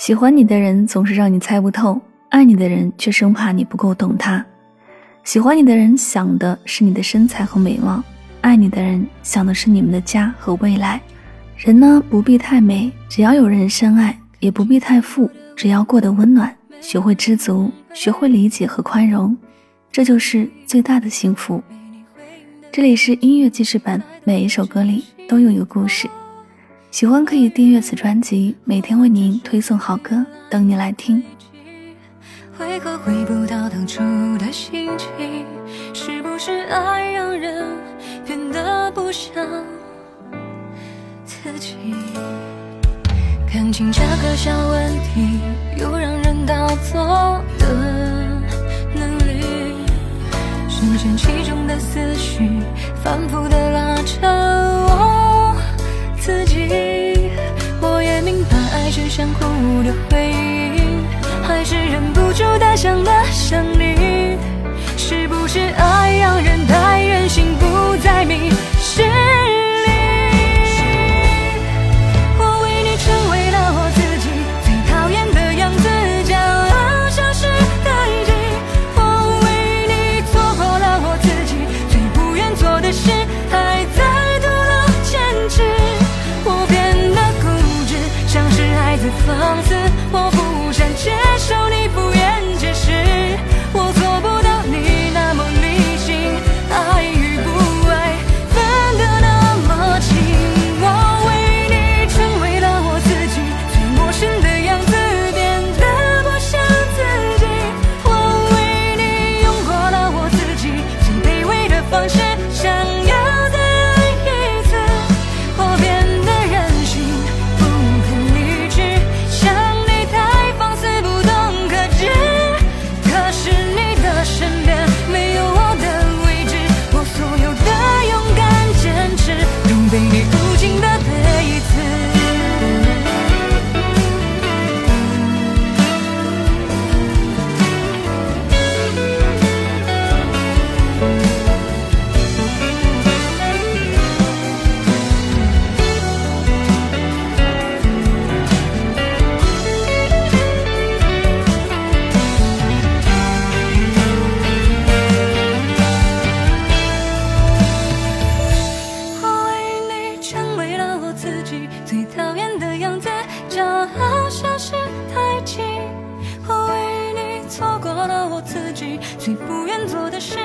喜欢你的人总是让你猜不透，爱你的人却生怕你不够懂他。喜欢你的人想的是你的身材和美貌，爱你的人想的是你们的家和未来。人呢，不必太美，只要有人深爱；也不必太富，只要过得温暖。学会知足，学会理解和宽容，这就是最大的幸福。这里是音乐记事本，每一首歌里都有一个故事。喜欢可以订阅此专辑，每天为您推送好歌，等你来听。为何回不到当初的心情？是不是爱让人变得不像自己？感情这个小问题，又让人倒错的能力，深陷其中的思绪，反复的拉扯我。自己。我也明白爱是相互的回应还是忍不住的想了想你是不是爱放肆，我不想接受你敷衍解释，我做不到你那么理性，爱与不爱分得那么清。我为你成为了我自己，最陌生的样子变得不像自己。我为你用过了我自己，最卑微的方式。最不愿做的事，